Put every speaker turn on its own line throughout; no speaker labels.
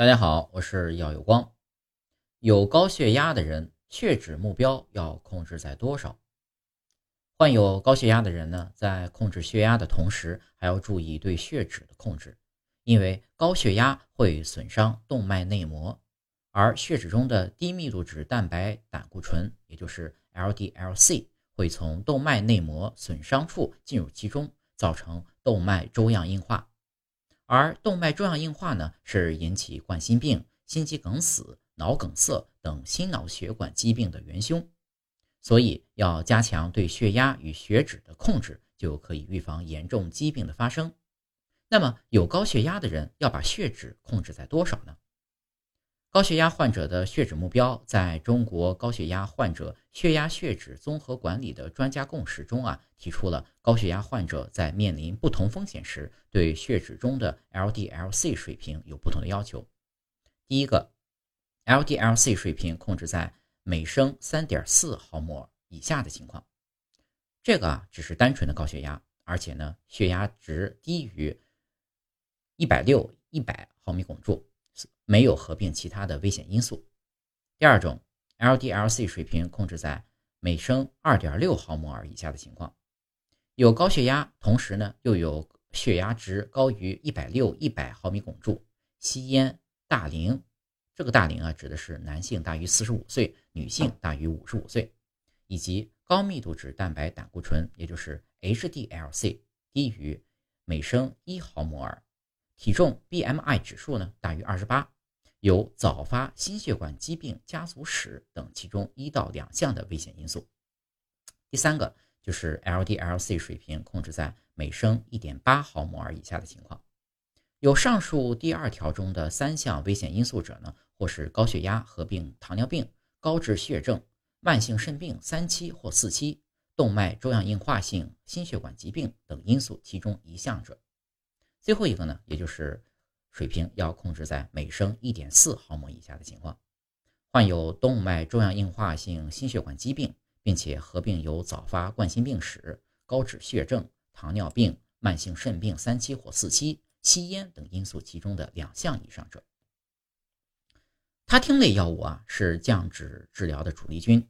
大家好，我是耀有光。有高血压的人，血脂目标要控制在多少？患有高血压的人呢，在控制血压的同时，还要注意对血脂的控制，因为高血压会损伤动脉内膜，而血脂中的低密度脂蛋白胆固醇，也就是 LDL-C，会从动脉内膜损伤处进入其中，造成动脉粥样硬化。而动脉粥样硬化呢，是引起冠心病、心肌梗死、脑梗塞等心脑血管疾病的元凶，所以要加强对血压与血脂的控制，就可以预防严重疾病的发生。那么，有高血压的人要把血脂控制在多少呢？高血压患者的血脂目标，在中国高血压患者血压血脂综合管理的专家共识中啊，提出了高血压患者在面临不同风险时，对血脂中的 LDL-C 水平有不同的要求。第一个，LDL-C 水平控制在每升3.4毫摩尔以下的情况，这个啊只是单纯的高血压，而且呢血压值低于160、100毫米汞柱。没有合并其他的危险因素。第二种，LDL-C 水平控制在每升2.6毫摩尔以下的情况，有高血压，同时呢又有血压值高于160、100毫米汞柱，吸烟、大龄，这个大龄啊指的是男性大于45岁，女性大于55岁，以及高密度脂蛋白胆固醇，也就是 HDL-C 低于每升1毫摩尔。体重 BMI 指数呢大于二十八，有早发心血管疾病家族史等其中一到两项的危险因素。第三个就是 LDL-C 水平控制在每升一点八毫摩尔以下的情况。有上述第二条中的三项危险因素者呢，或是高血压合并糖尿病、高脂血症、慢性肾病三期或四期、动脉粥样硬化性心血管疾病等因素其中一项者。最后一个呢，也就是水平要控制在每升一点四毫摩以下的情况。患有动脉粥样硬化性心血管疾病，并且合并有早发冠心病史、高脂血症、糖尿病、慢性肾病三期或四期、吸烟等因素其中的两项以上者。他汀类药物啊，是降脂治疗的主力军。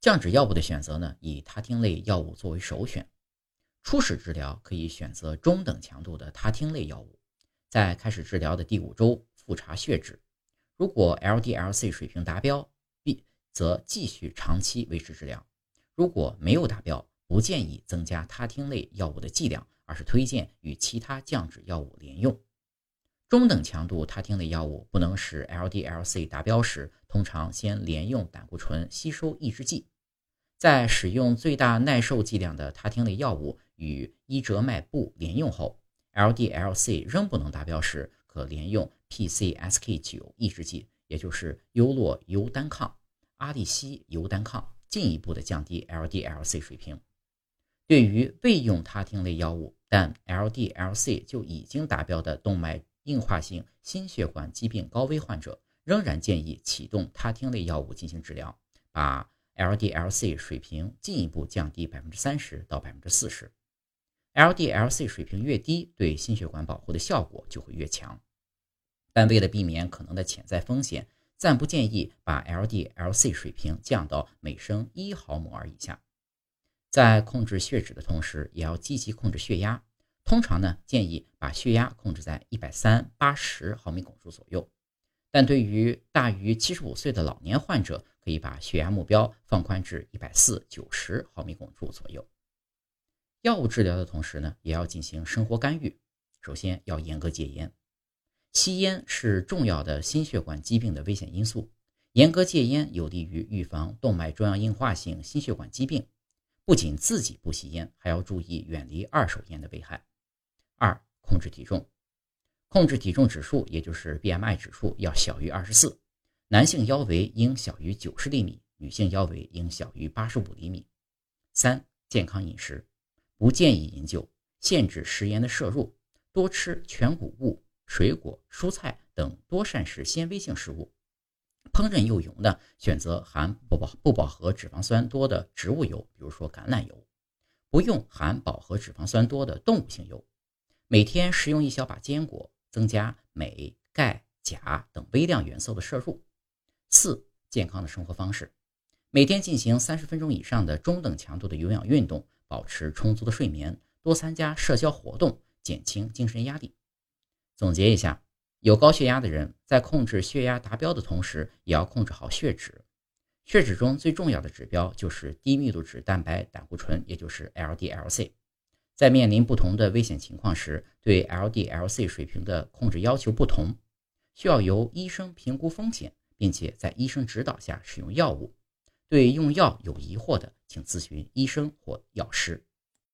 降脂药物的选择呢，以他汀类药物作为首选。初始治疗可以选择中等强度的他汀类药物，在开始治疗的第五周复查血脂，如果 LDL-C 水平达标，B 则继续长期维持治疗；如果没有达标，不建议增加他汀类药物的剂量，而是推荐与其他降脂药物联用。中等强度他汀类药物不能使 LDL-C 达标时，通常先连用胆固醇吸收抑制剂。在使用最大耐受剂量的他汀类药物与依折迈布连用后，LDL-C 仍不能达标时，可连用 PCSK9 抑制剂，也就是优洛尤单抗、阿利西尤单抗，进一步的降低 LDL-C 水平。对于未用他汀类药物但 LDL-C 就已经达标的动脉硬化性心血管疾病高危患者，仍然建议启动他汀类药物进行治疗，把。LDL-C 水平进一步降低百分之三十到百分之四十，LDL-C 水平越低，对心血管保护的效果就会越强。但为了避免可能的潜在风险，暂不建议把 LDL-C 水平降到每升一毫摩尔以下。在控制血脂的同时，也要积极控制血压。通常呢，建议把血压控制在一百三八十毫米汞柱左右。但对于大于七十五岁的老年患者，可以把血压目标放宽至一百四九十毫米汞柱左右。药物治疗的同时呢，也要进行生活干预。首先要严格戒烟，吸烟是重要的心血管疾病的危险因素。严格戒烟有利于预防动脉粥样硬化性心血管疾病。不仅自己不吸烟，还要注意远离二手烟的危害。二、控制体重。控制体重指数，也就是 BMI 指数，要小于二十四。男性腰围应小于九十厘米，女性腰围应小于八十五厘米。三、健康饮食，不建议饮酒，限制食盐的摄入，多吃全谷物、水果、蔬菜等多膳食纤维性食物。烹饪又油呢，选择含不饱不饱和脂肪酸多的植物油，比如说橄榄油，不用含饱和脂肪酸多的动物性油。每天食用一小把坚果。增加镁、钙、钾等微量元素的摄入。四、健康的生活方式，每天进行三十分钟以上的中等强度的有氧运动，保持充足的睡眠，多参加社交活动，减轻精神压力。总结一下，有高血压的人在控制血压达标的同时，也要控制好血脂。血脂中最重要的指标就是低密度脂蛋白胆固醇，也就是 LDL-C。在面临不同的危险情况时，对 LDL-C 水平的控制要求不同，需要由医生评估风险，并且在医生指导下使用药物。对用药有疑惑的，请咨询医生或药师。